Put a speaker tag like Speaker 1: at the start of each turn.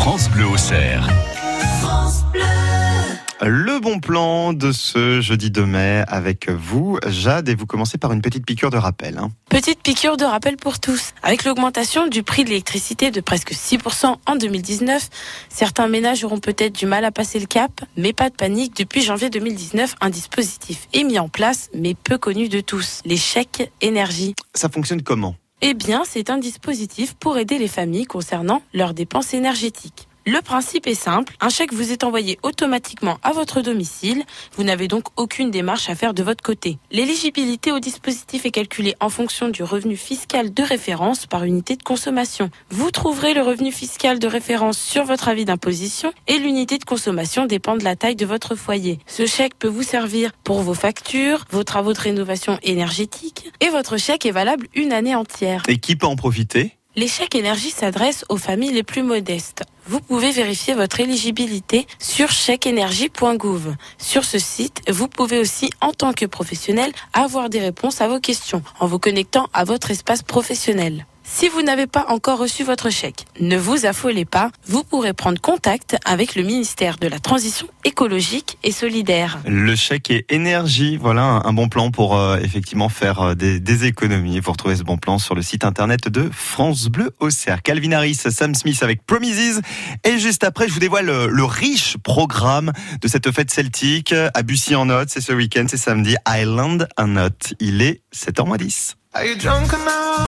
Speaker 1: France Bleu au cerf.
Speaker 2: Le bon plan de ce jeudi 2 mai avec vous, Jade, et vous commencez par une petite piqûre de rappel. hein.
Speaker 3: Petite piqûre de rappel pour tous. Avec l'augmentation du prix de l'électricité de presque 6% en 2019, certains ménages auront peut-être du mal à passer le cap, mais pas de panique. Depuis janvier 2019, un dispositif est mis en place, mais peu connu de tous. Les chèques énergie.
Speaker 2: Ça fonctionne comment?
Speaker 3: Eh bien, c'est un dispositif pour aider les familles concernant leurs dépenses énergétiques. Le principe est simple, un chèque vous est envoyé automatiquement à votre domicile, vous n'avez donc aucune démarche à faire de votre côté. L'éligibilité au dispositif est calculée en fonction du revenu fiscal de référence par unité de consommation. Vous trouverez le revenu fiscal de référence sur votre avis d'imposition et l'unité de consommation dépend de la taille de votre foyer. Ce chèque peut vous servir pour vos factures, vos travaux de rénovation énergétique et votre chèque est valable une année entière.
Speaker 2: Et qui peut en profiter?
Speaker 3: Les chèques énergie s'adressent aux familles les plus modestes. Vous pouvez vérifier votre éligibilité sur chèqueénergie.gouv. Sur ce site, vous pouvez aussi, en tant que professionnel, avoir des réponses à vos questions en vous connectant à votre espace professionnel. Si vous n'avez pas encore reçu votre chèque, ne vous affolez pas, vous pourrez prendre contact avec le ministère de la Transition écologique et solidaire.
Speaker 2: Le chèque et énergie, voilà un, un bon plan pour euh, effectivement faire euh, des, des économies. Vous retrouvez ce bon plan sur le site internet de France Bleu au cerf. Calvin Harris, Sam Smith avec Promises. Et juste après, je vous dévoile le, le riche programme de cette fête celtique à Bussy en Note. C'est ce week-end, c'est samedi. Island en Note. Il est 7h10.